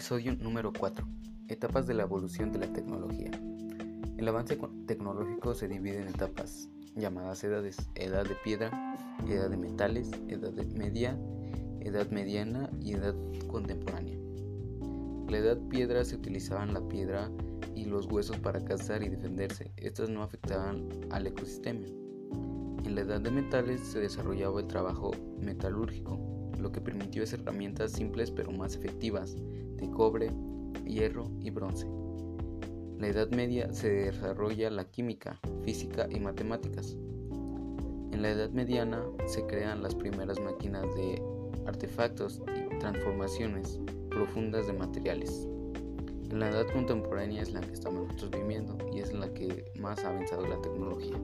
Episodio número 4. Etapas de la evolución de la tecnología. El avance tecnológico se divide en etapas llamadas edades, edad de piedra, edad de metales, edad media, edad mediana y edad contemporánea. La edad piedra se utilizaban la piedra y los huesos para cazar y defenderse. Estas no afectaban al ecosistema. En la edad de metales se desarrollaba el trabajo metalúrgico, lo que permitió hacer herramientas simples pero más efectivas de cobre, hierro y bronce. En la Edad Media se desarrolla la química, física y matemáticas. En la Edad Mediana se crean las primeras máquinas de artefactos y transformaciones profundas de materiales. En la edad contemporánea es la que estamos nosotros viviendo y es la que más ha avanzado la tecnología.